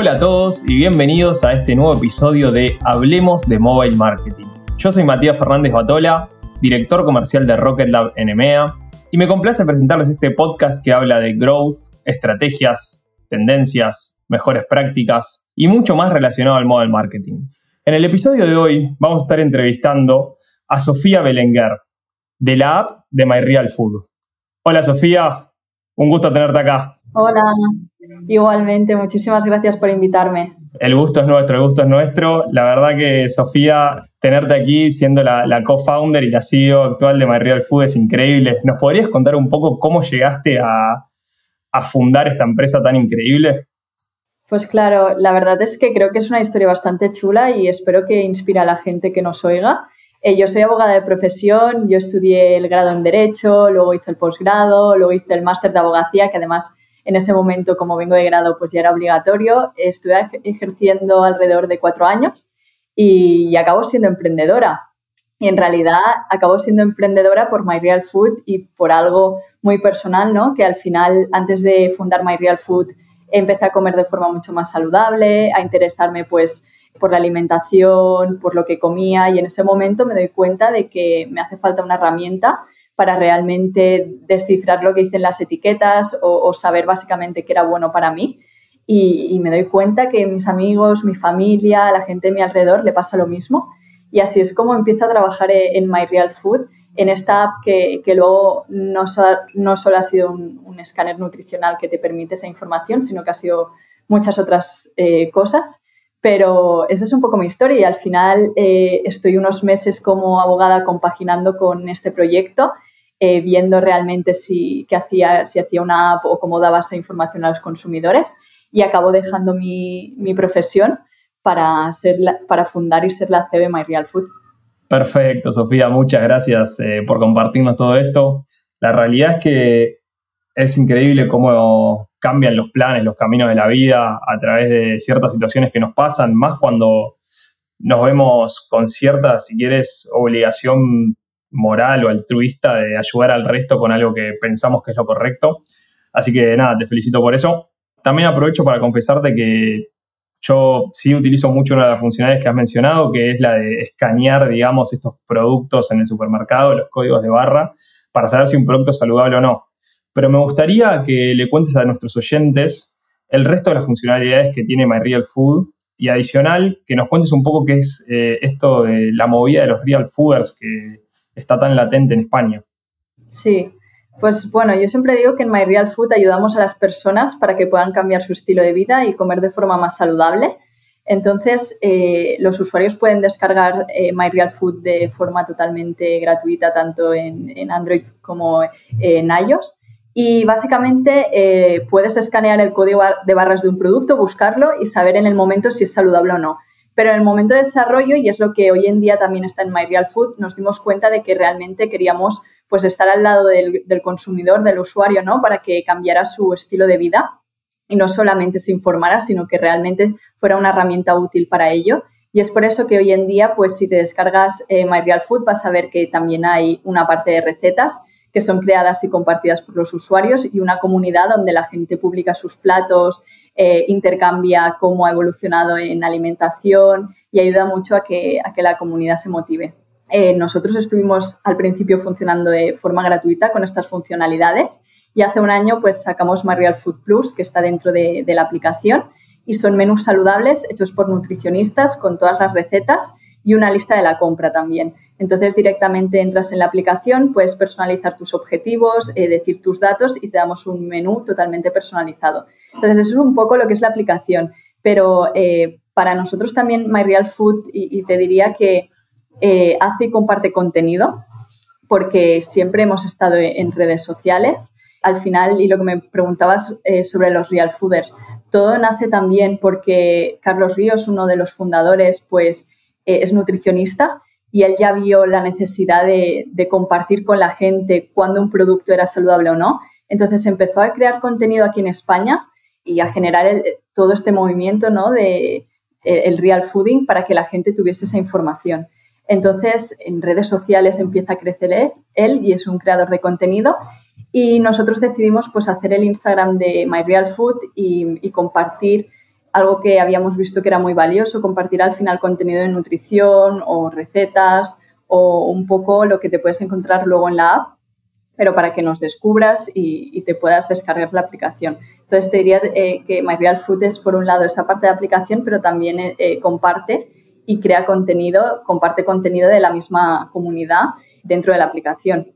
Hola a todos y bienvenidos a este nuevo episodio de Hablemos de Mobile Marketing. Yo soy Matías Fernández Batola, director comercial de Rocket Lab en EMEA, y me complace presentarles este podcast que habla de growth, estrategias, tendencias, mejores prácticas y mucho más relacionado al mobile marketing. En el episodio de hoy vamos a estar entrevistando a Sofía Belenguer, de la app de MyRealFood. Hola Sofía, un gusto tenerte acá. Hola, igualmente, muchísimas gracias por invitarme. El gusto es nuestro, el gusto es nuestro. La verdad que Sofía, tenerte aquí siendo la, co-founder y la CEO actual de MyRealFood es increíble. ¿Nos podrías contar un poco cómo llegaste a, a fundar esta empresa tan increíble? Pues claro, la verdad es que creo que es una historia bastante chula y espero que inspire a la gente que nos oiga. Eh, yo soy abogada de profesión, yo estudié el grado en Derecho, luego hice el posgrado, luego hice el máster de abogacía, que además en ese momento, como vengo de grado, pues ya era obligatorio. Estuve ejerciendo alrededor de cuatro años y, y acabo siendo emprendedora. Y en realidad acabo siendo emprendedora por My Food y por algo muy personal, ¿no? Que al final, antes de fundar My Food, empecé a comer de forma mucho más saludable, a interesarme pues por la alimentación, por lo que comía y en ese momento me doy cuenta de que me hace falta una herramienta para realmente descifrar lo que dicen las etiquetas o, saber básicamente qué era bueno para mí. Y, y, me doy cuenta que mis amigos, mi familia, la gente de mi alrededor le pasa lo mismo. Y así es como empiezo a trabajar en My Real Food en esta app que, que luego no, no, solo ha sido un, escáner nutricional que te permite esa información, sino que ha sido muchas otras eh, cosas. Pero esa es un poco mi historia y al final eh, estoy unos meses como abogada compaginando con este proyecto, eh, viendo realmente si, qué hacía, si hacía una app o cómo daba esa información a los consumidores y acabo dejando mi, mi profesión para, ser para fundar y ser la de My Real Food. Perfecto, Sofía, muchas gracias eh, por compartirnos todo esto. La realidad es que es increíble cómo cambian los planes, los caminos de la vida a través de ciertas situaciones que nos pasan, más cuando nos vemos con cierta, si quieres, obligación moral o altruista de ayudar al resto con algo que pensamos que es lo correcto. Así que nada, te felicito por eso. También aprovecho para confesarte que yo sí utilizo mucho una de las funcionalidades que has mencionado, que es la de escanear, digamos, estos productos en el supermercado, los códigos de barra, para saber si un producto es saludable o no. Pero me gustaría que le cuentes a nuestros oyentes el resto de las funcionalidades que tiene My Real Food y adicional que nos cuentes un poco qué es eh, esto de la movida de los Real Fooders que está tan latente en España. Sí, pues bueno, yo siempre digo que en My Real Food ayudamos a las personas para que puedan cambiar su estilo de vida y comer de forma más saludable. Entonces, eh, los usuarios pueden descargar eh, de forma totalmente gratuita, tanto en, Android como en iOS. Y básicamente eh, puedes escanear el código de barras de un producto, buscarlo y saber en el momento si es saludable o no. Pero en el momento de desarrollo, y es lo que hoy en día también está en My Real Food, nos dimos cuenta de que realmente queríamos pues estar al lado del, consumidor, del usuario, ¿no? Para que cambiara su estilo de vida y no solamente se informara, sino que realmente fuera una herramienta útil para ello. Y es por eso que hoy en día, pues si te descargas eh, My Real Food, vas a ver que también hay una parte de recetas que son creadas y compartidas por los usuarios y una comunidad donde la gente publica sus platos, eh, intercambia cómo ha evolucionado en alimentación y ayuda mucho a que, a que la comunidad se motive. Eh, nosotros estuvimos al principio funcionando de forma gratuita con estas funcionalidades y hace un año pues sacamos Marial Food Plus que está dentro de, la aplicación y son menús saludables hechos por nutricionistas con todas las recetas y una lista de la compra también. Entonces directamente entras en la aplicación, puedes personalizar tus objetivos, eh, decir tus datos y te damos un menú totalmente personalizado. Entonces eso es un poco lo que es la aplicación, pero eh, para nosotros también MyReal Food y te diría que eh, hace y comparte contenido, porque siempre hemos estado en redes sociales. Al final, y lo que me preguntabas eh, sobre los real fooders, todo nace también porque Carlos Ríos, uno de los fundadores, pues eh, es nutricionista y él ya vio la necesidad de, compartir con la gente cuándo un producto era saludable o no. Entonces empezó a crear contenido aquí en España y a generar todo este movimiento ¿no? de el real fooding para que la gente tuviese esa información. Entonces, en redes sociales empieza a crecer él y es un creador de contenido. Y nosotros decidimos pues, hacer el Instagram de My Real Food y, compartir algo que habíamos visto que era muy valioso, compartir al final contenido de nutrición o recetas o un poco lo que te puedes encontrar luego en la app, pero para que nos descubras y, te puedas descargar la aplicación. Entonces te diría eh, que MyRealFood es por un lado esa parte de aplicación, pero también eh, eh, comparte y crea contenido, comparte contenido de la misma comunidad dentro de la aplicación.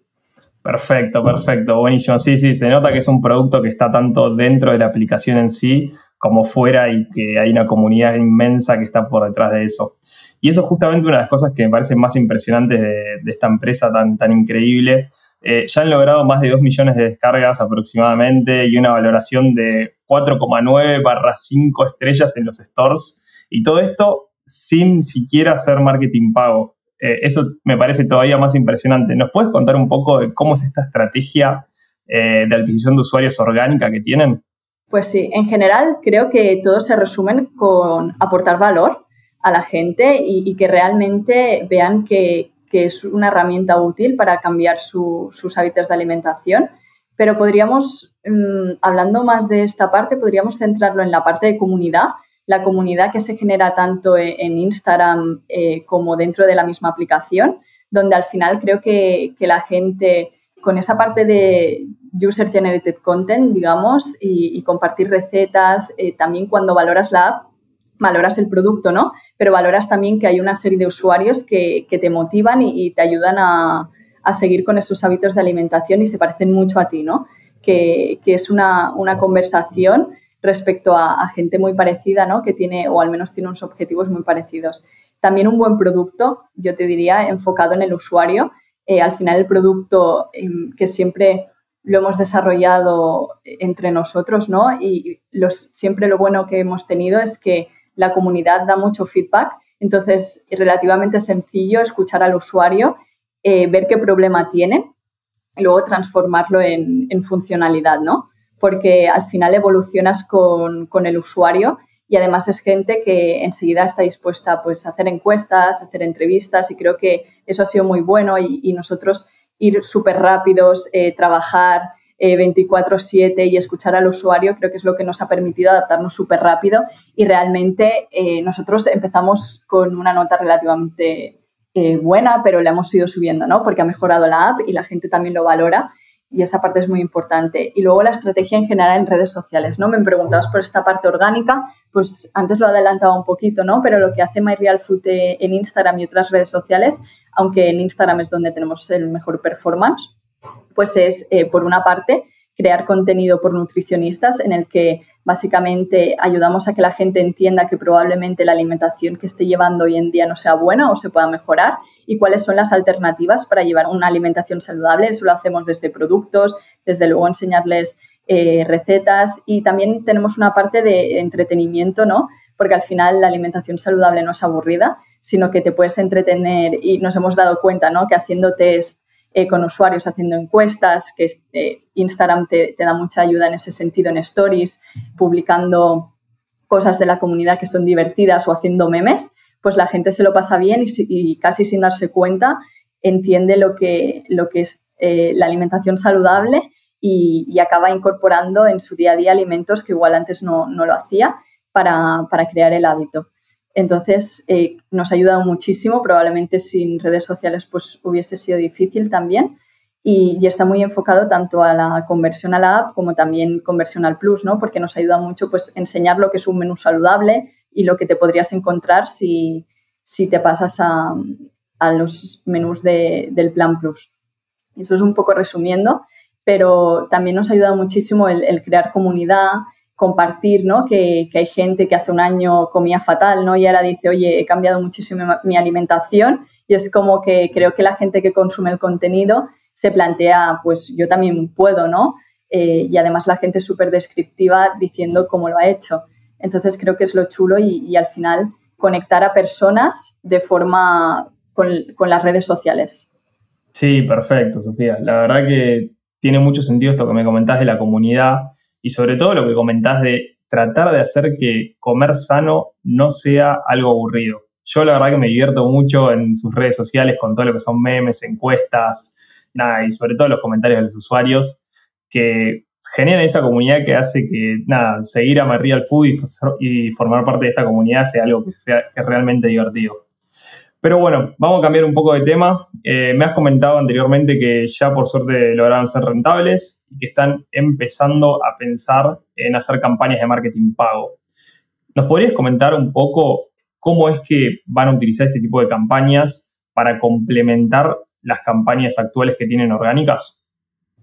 Perfecto, perfecto, buenísimo. Sí, sí, se nota que es un producto que está tanto dentro de la aplicación en sí como fuera y que hay una comunidad inmensa que está por detrás de eso. Y eso es justamente una de las cosas que me parecen más impresionantes de, esta empresa tan, tan increíble. Eh, ya han logrado más de 2 millones de descargas aproximadamente y una valoración de 4,9 barra 5 estrellas en los stores. Y todo esto sin siquiera hacer marketing pago. Eh, eso me parece todavía más impresionante. ¿Nos puedes contar un poco de cómo es esta estrategia eh, de adquisición de usuarios orgánica que tienen? Pues sí, en general creo que todo se resumen con aportar valor a la gente y, que realmente vean que, es una herramienta útil para cambiar sus hábitos de alimentación. Pero podríamos, mm, hablando más de esta parte, podríamos centrarlo en la parte de comunidad, la comunidad que se genera tanto e, en Instagram eh, como dentro de la misma aplicación, donde al final creo que, que la gente con esa parte de user generated content, digamos, y, compartir recetas, eh, también cuando valoras la app, valoras el producto, ¿no? Pero valoras también que hay una serie de usuarios que, te motivan y, te ayudan a, seguir con esos hábitos de alimentación y se parecen mucho a ti, ¿no? Que, es una, conversación respecto a, gente muy parecida, ¿no? Que tiene, o al menos tiene unos objetivos muy parecidos. También un buen producto, yo te diría, enfocado en el usuario eh, al final el producto em, que siempre lo hemos desarrollado entre nosotros, ¿no? Y los, siempre lo bueno que hemos tenido es que la comunidad da mucho feedback, entonces es relativamente sencillo escuchar al usuario, eh, ver qué problema tiene y luego transformarlo en, funcionalidad, ¿no? Porque al final evolucionas con el usuario y además es gente que enseguida está dispuesta pues, a hacer encuestas, a hacer entrevistas y creo que eso ha sido muy bueno y, nosotros ir súper rápidos, eh, trabajar 24/7 eh, y escuchar al usuario creo que es lo que nos ha permitido adaptarnos súper rápido y realmente eh, nosotros empezamos con una nota relativamente buena, pero la hemos ido subiendo, ¿no? Porque ha mejorado la app y la gente también lo valora y esa parte es muy importante. Y luego la estrategia en general en redes sociales, ¿no? Me preguntabas por esta parte orgánica, pues antes lo adelantaba un poquito, ¿no? Pero lo que hace MyRealFood en Instagram y otras redes sociales, aunque en Instagram es donde tenemos el mejor performance, pues es, eh, por una parte, crear contenido por nutricionistas en el que básicamente ayudamos a que la gente entienda que probablemente la alimentación que esté llevando hoy en día no sea buena o se pueda mejorar y cuáles son las alternativas para llevar una alimentación saludable. Eso lo hacemos desde productos, desde luego enseñarles eh, recetas y también tenemos una parte de entretenimiento, ¿no? Porque al final la alimentación saludable no es aburrida, sino que te puedes entretener y nos hemos dado cuenta, ¿no? Que haciendo test eh, con usuarios, haciendo encuestas, que eh, Instagram te, da mucha ayuda en ese sentido en stories, publicando cosas de la comunidad que son divertidas o haciendo memes, pues la gente se lo pasa bien y, casi sin darse cuenta entiende lo que, lo que es eh, la alimentación saludable y, acaba incorporando en su día a día alimentos que igual antes no, lo hacía para, crear el hábito. Entonces, eh, nos ha ayudado muchísimo, probablemente sin redes sociales pues hubiese sido difícil también y, está muy enfocado tanto a la conversión a la app como también conversión al plus, ¿no? Porque nos ayuda mucho pues enseñar lo que es un menú saludable, y lo que te podrías encontrar si, te pasas a, los menús del Plan Plus. Eso es un poco resumiendo, pero también nos ha ayudado muchísimo el, crear comunidad, compartir, ¿no? Que, hay gente que hace un año comía fatal, ¿no? Y ahora dice, oye, he cambiado muchísimo mi alimentación y es como que creo que la gente que consume el contenido se plantea, pues yo también puedo, ¿no? Eh, y además la gente es súper descriptiva diciendo cómo lo ha hecho. Entonces creo que es lo chulo y, al final conectar a personas de forma con, las redes sociales. Sí, perfecto, Sofía. La verdad que tiene mucho sentido esto que me comentás de la comunidad y sobre todo lo que comentás de tratar de hacer que comer sano no sea algo aburrido. Yo la verdad que me divierto mucho en sus redes sociales con todo lo que son memes, encuestas, nada, y sobre todo los comentarios de los usuarios, que generan esa comunidad que hace que, nada, seguir a Real Food y, formar parte de esta comunidad sea algo que sea que realmente divertido. Pero bueno, vamos a cambiar un poco de tema. Eh, me has comentado anteriormente que ya por suerte lograron ser rentables y que están empezando a pensar en hacer campañas de marketing pago. ¿Nos podrías comentar un poco cómo es que van a utilizar este tipo de campañas para complementar las campañas actuales que tienen orgánicas?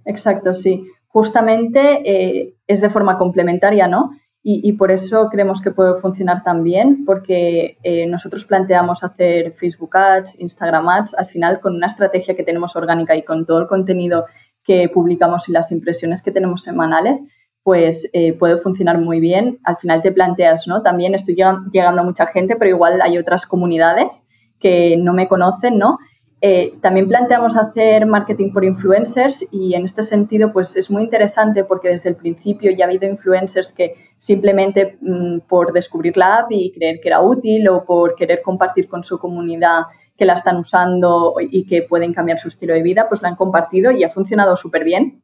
Exacto, sí. Justamente eh, es de forma complementaria, ¿no? Y, por eso creemos que puede funcionar tan bien, porque eh, nosotros planteamos hacer Facebook Ads, Instagram Ads, al final con una estrategia que tenemos orgánica y con todo el contenido que publicamos y las impresiones que tenemos semanales, pues eh, puede funcionar muy bien. Al final te planteas, ¿no? También estoy llegando a mucha gente, pero igual hay otras comunidades que no me conocen, ¿no? Eh, también planteamos hacer marketing por influencers y en este sentido pues es muy interesante porque desde el principio ya ha habido influencers que simplemente mm, por descubrir la app y creer que era útil o por querer compartir con su comunidad que la están usando y que pueden cambiar su estilo de vida, pues la han compartido y ha funcionado súper bien.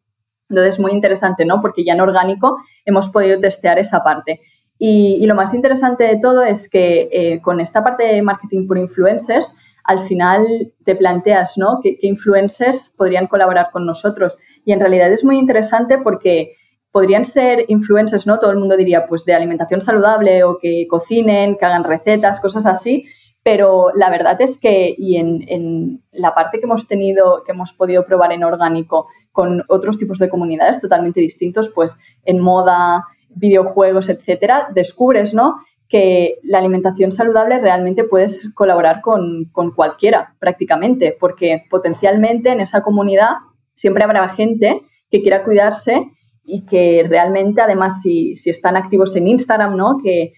Entonces, muy interesante, ¿no? Porque ya en orgánico hemos podido testear esa parte. Y, lo más interesante de todo es que eh, con esta parte de marketing por influencers, al final te planteas, ¿no? ¿Qué, influencers podrían colaborar con nosotros? Y en realidad es muy interesante porque podrían ser influencers, ¿no? Todo el mundo diría, pues de alimentación saludable o que cocinen, que hagan recetas, cosas así, pero la verdad es que, y en, la parte que hemos tenido, que hemos podido probar en orgánico con otros tipos de comunidades totalmente distintos, pues en moda, videojuegos, etcétera, descubres, ¿no? Que la alimentación saludable realmente puedes colaborar con, cualquiera, prácticamente, porque potencialmente en esa comunidad siempre habrá gente que quiera cuidarse y que realmente, además, si, si están activos en Instagram, ¿no? Que,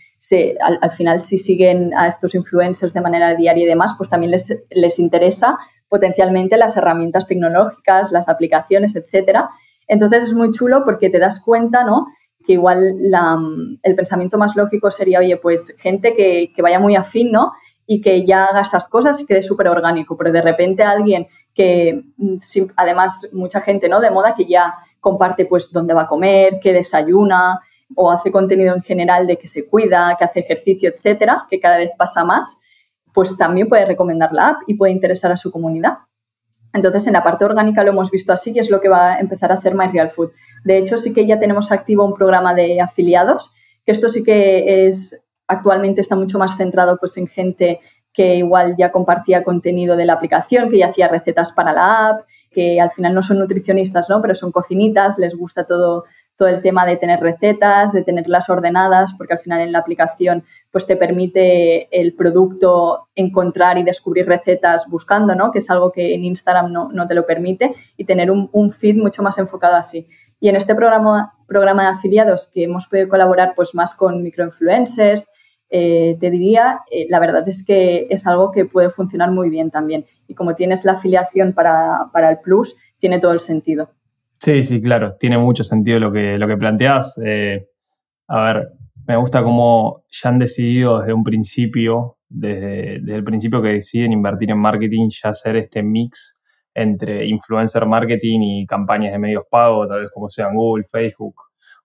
al, final si siguen a estos influencers de manera diaria y demás, pues también les, les interesa potencialmente las herramientas tecnológicas, las aplicaciones, etcétera. Entonces es muy chulo porque te das cuenta, ¿no? Que igual el pensamiento más lógico sería, oye, pues gente que, que vaya muy afín, ¿no? Y que ya haga estas cosas y quede súper orgánico, pero de repente alguien que, mm, además, mucha gente, ¿no? De moda que ya comparte, pues, dónde va a comer, qué desayuna, o hace contenido en general de que se cuida, que hace ejercicio, etcétera, que cada vez pasa más, pues también puede recomendar la app y puede interesar a su comunidad. Entonces, en la parte orgánica lo hemos visto así y es lo que va a empezar a hacer My Real Food. De hecho, sí que ya tenemos activo un programa de afiliados, que esto sí que es actualmente está mucho más centrado pues en gente que igual ya compartía contenido de la aplicación, que ya hacía recetas para la app, que al final no son nutricionistas, ¿no? pero son cocinitas, les gusta todo todo el tema de tener recetas, de tenerlas ordenadas, porque al final en la aplicación pues te permite el producto encontrar y descubrir recetas buscando, ¿no? Que es algo que en Instagram no, te lo permite y tener un, feed mucho más enfocado así. Y en este programa, programa de afiliados que hemos podido colaborar pues más con microinfluencers, eh, te diría, eh, la verdad es que es algo que puede funcionar muy bien también. Y como tienes la afiliación para, para el Plus, tiene todo el sentido. Sí, sí, claro, tiene mucho sentido lo que, lo que planteas. Eh, a ver, me gusta cómo ya han decidido desde un principio, desde, el principio que deciden invertir en marketing, ya hacer este mix entre influencer marketing y campañas de medios pagos, tal vez como sean Google, Facebook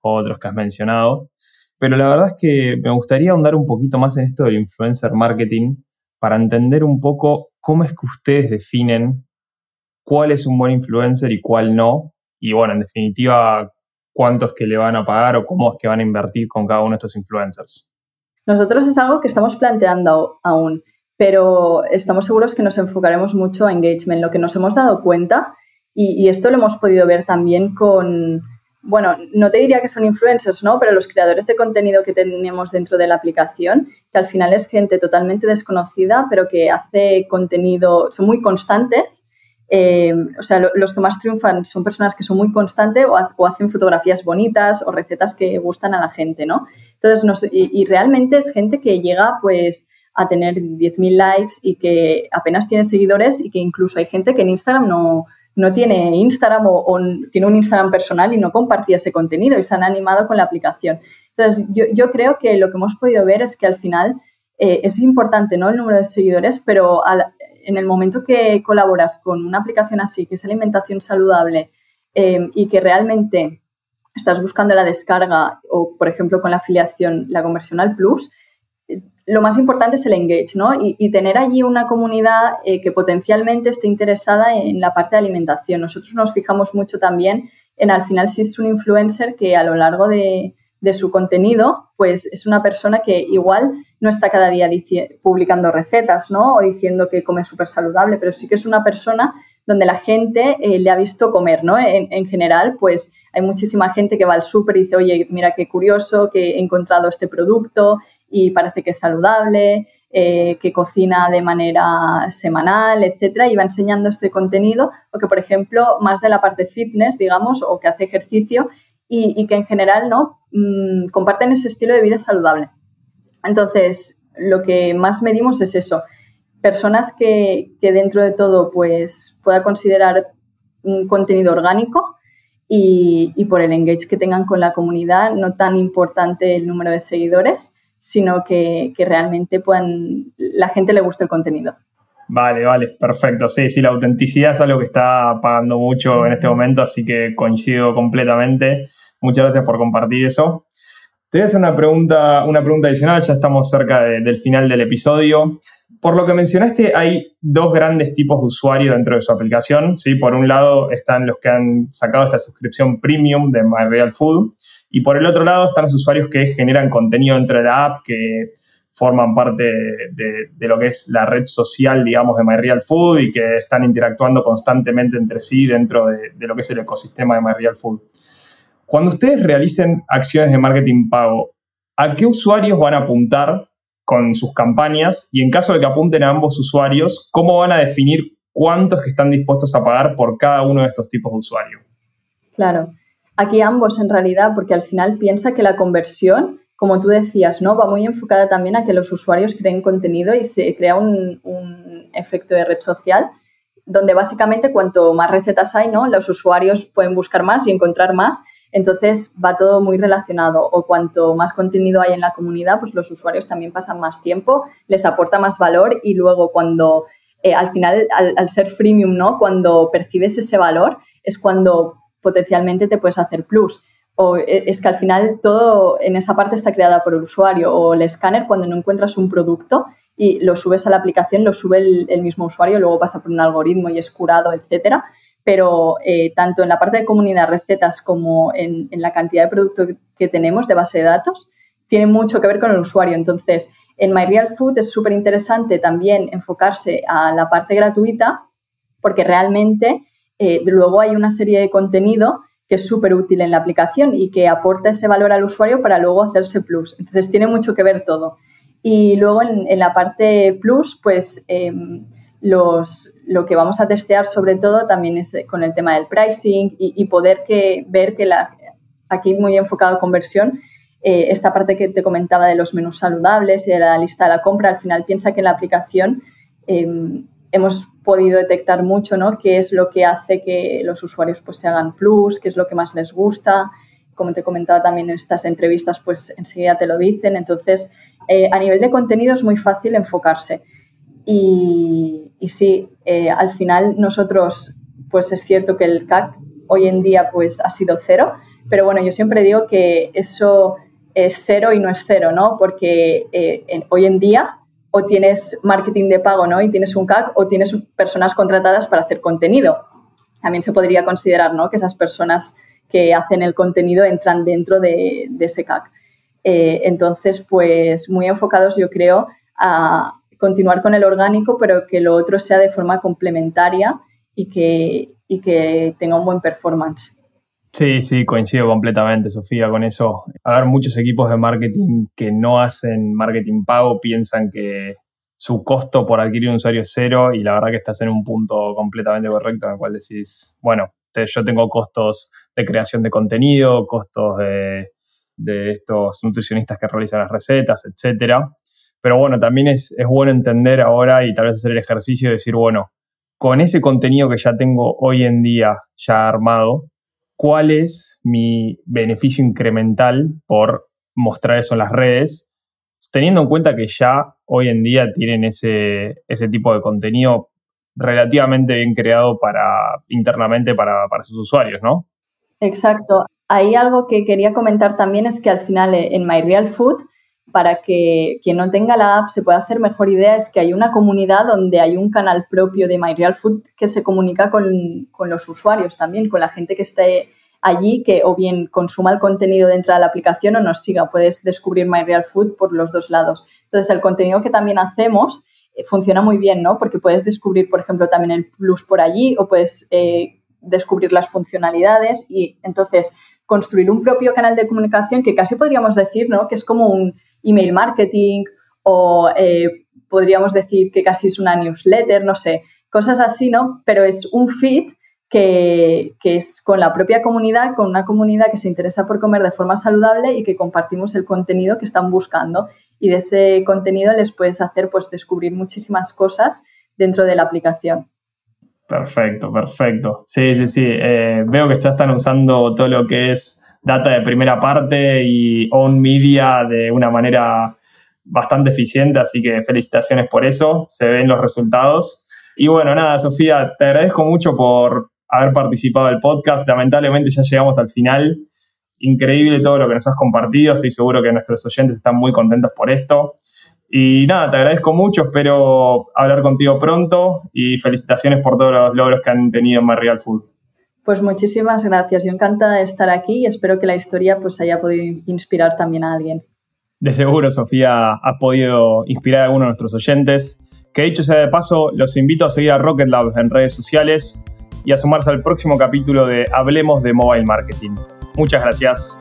o otros que has mencionado. Pero la verdad es que me gustaría ahondar un poquito más en esto del influencer marketing para entender un poco cómo es que ustedes definen cuál es un buen influencer y cuál no, y bueno, en definitiva, cuántos que le van a pagar o cómo es que van a invertir con cada uno de estos influencers. Nosotros es algo que estamos planteando aún, pero estamos seguros que nos enfocaremos mucho a engagement. Lo que nos hemos dado cuenta, y, esto lo hemos podido ver también con, bueno, no te diría que son influencers, ¿no? Pero los creadores de contenido que tenemos dentro de la aplicación, que al final es gente totalmente desconocida, pero que hace contenido, son muy constantes eh, o sea, los que más triunfan son personas que son muy constantes o, hacen fotografías bonitas o recetas que gustan a la gente, ¿no? Entonces, y, realmente es gente que llega pues a tener 10.000 likes y que apenas tiene seguidores y que incluso hay gente que en Instagram no, no tiene Instagram o, tiene un Instagram personal y no compartía ese contenido y se han animado con la aplicación. Entonces, yo, yo creo que lo que hemos podido ver es que al final eh, es importante, ¿no? El número de seguidores, pero en el momento que colaboras con una aplicación así, que es alimentación saludable eh, y que realmente estás buscando la descarga o, por ejemplo, con la afiliación, la conversión al plus, lo más importante es el engage, ¿no? Y, tener allí una comunidad eh, que potencialmente esté interesada en la parte de alimentación. Nosotros nos fijamos mucho también en al final si es un influencer que a lo largo de, de su contenido, pues es una persona que igual no está cada día publicando recetas, ¿no? O diciendo que come súper saludable, pero sí que es una persona donde la gente eh, le ha visto comer, ¿no? En, general, pues hay muchísima gente que va al súper y dice, oye, mira qué curioso que he encontrado este producto y parece que es saludable, eh, que cocina de manera semanal, etcétera, y va enseñando este contenido, o que, por ejemplo, más de la parte fitness, digamos, o que hace ejercicio y, que en general, ¿no? Mm, comparten ese estilo de vida saludable. Entonces, lo que más medimos es eso, personas que, dentro de todo pues pueda considerar un contenido orgánico y, por el engage que tengan con la comunidad, no tan importante el número de seguidores, sino que, realmente puedan, la gente le guste el contenido. Vale, vale, perfecto. Sí, sí, la autenticidad es algo que está pagando mucho en este momento, así que coincido completamente. Muchas gracias por compartir eso. Te voy a hacer una pregunta, una pregunta adicional, ya estamos cerca del final del episodio por lo que mencionaste, hay dos grandes tipos de usuarios dentro de su aplicación. ¿sí? Por un lado están los que han sacado esta suscripción premium de MyRealFood y por el otro lado están los usuarios que generan contenido dentro de la app, que forman parte de, lo que es la red social, digamos, de MyRealFood y que están interactuando constantemente entre sí dentro de, lo que es el ecosistema de MyRealFood. Cuando ustedes realicen acciones de marketing pago, ¿a qué usuarios van a apuntar con sus campañas y en caso de que apunten a ambos usuarios, ¿cómo van a definir cuántos que están dispuestos a pagar por cada uno de estos tipos de usuarios? Claro, aquí ambos en realidad, porque al final piensa que la conversión, como tú decías, ¿no? va muy enfocada también a que los usuarios creen contenido y se crea un, un efecto de red social donde básicamente cuanto más recetas hay, ¿no? los usuarios pueden buscar más y encontrar más entonces va todo muy relacionado o cuanto más contenido hay en la comunidad, pues los usuarios también pasan más tiempo, les aporta más valor y luego cuando eh, al final, al, ser freemium, ¿no? Cuando percibes ese valor es cuando potencialmente te puedes hacer plus. O eh, es que al final todo en esa parte está creada por el usuario o el escáner cuando no encuentras un producto y lo subes a la aplicación, lo sube el, mismo usuario, luego pasa por un algoritmo y es curado, etcétera pero eh, tanto en la parte de comunidad, recetas, como en, la cantidad de productos que tenemos de base de datos, tiene mucho que ver con el usuario. Entonces, en MyRealFood es súper interesante también enfocarse a la parte gratuita, porque realmente eh, luego hay una serie de contenido que es súper útil en la aplicación y que aporta ese valor al usuario para luego hacerse plus. Entonces, tiene mucho que ver todo. Y luego en, la parte plus, pues... Em, los, lo que vamos a testear sobre todo también es eh, con el tema del pricing y, poder que, ver que la, aquí muy enfocado a conversión, eh, esta parte que te comentaba de los menús saludables y de la lista de la compra, al final piensa que en la aplicación em, hemos podido detectar mucho, ¿no? Qué es lo que hace que los usuarios pues se hagan plus, qué es lo que más les gusta. Como te comentaba también en estas entrevistas, pues enseguida te lo dicen. Entonces, eh, a nivel de contenido es muy fácil enfocarse. Y, sí, eh, al final nosotros, pues es cierto que el CAC hoy en día pues ha sido cero, pero bueno, yo siempre digo que eso es cero y no es cero, ¿no? Porque eh, hoy en día o tienes marketing de pago, ¿no? Y tienes un CAC o tienes personas contratadas para hacer contenido. También se podría considerar, ¿no? Que esas personas que hacen el contenido entran dentro de, ese CAC. Eh, entonces, pues muy enfocados, yo creo, a, continuar con el orgánico, pero que lo otro sea de forma complementaria y que, y que tenga un buen performance. Sí, sí, coincido completamente, Sofía, con eso. A ver, muchos equipos de marketing que no hacen marketing pago piensan que su costo por adquirir un usuario es cero y la verdad que estás en un punto completamente correcto en el cual decís, bueno, yo tengo costos de creación de contenido, costos de, estos nutricionistas que realizan las recetas, etcétera. Pero bueno, también es, bueno entender ahora y tal vez hacer el ejercicio de decir, bueno, con ese contenido que ya tengo hoy en día ya armado, ¿cuál es mi beneficio incremental por mostrar eso en las redes? Teniendo en cuenta que ya hoy en día tienen ese, ese tipo de contenido relativamente bien creado para internamente para, para sus usuarios, ¿no? Exacto. Hay algo que quería comentar también es que al final eh, en My Real Food, para que quien no tenga la app se pueda hacer mejor idea, es que hay una comunidad donde hay un canal propio de My Real Food que se comunica con, con los usuarios también, con la gente que esté allí que o bien consuma el contenido dentro de la aplicación o nos siga. Puedes descubrir My Real Food por los dos lados. Entonces, el contenido que también hacemos eh, funciona muy bien, ¿no? Porque puedes descubrir, por ejemplo, también el plus por allí o puedes eh, descubrir las funcionalidades y entonces construir un propio canal de comunicación que casi podríamos decir, ¿no? Que es como un email marketing o eh, podríamos decir que casi es una newsletter, no sé, cosas así, ¿no? Pero es un feed que, es con la propia comunidad, con una comunidad que se interesa por comer de forma saludable y que compartimos el contenido que están buscando. Y de ese contenido les puedes hacer pues descubrir muchísimas cosas dentro de la aplicación. Perfecto, perfecto. Sí, sí, sí. Eh, veo que ya están usando todo lo que es data de primera parte y on media de una manera bastante eficiente, así que felicitaciones por eso. Se ven los resultados. Y bueno, nada, Sofía, te agradezco mucho por haber participado del podcast. Lamentablemente ya llegamos al final. Increíble todo lo que nos has compartido. Estoy seguro que nuestros oyentes están muy contentos por esto. Y nada, te agradezco mucho. Espero hablar contigo pronto y felicitaciones por todos los logros que han tenido en Real Food. Pues muchísimas gracias. Yo encantada de estar aquí y espero que la historia pues haya podido inspirar también a alguien. De seguro, Sofía, has podido inspirar a alguno de nuestros oyentes. Que dicho sea de paso, los invito a seguir a Rocket Lab en redes sociales y a sumarse al próximo capítulo de Hablemos de Mobile Marketing. Muchas gracias.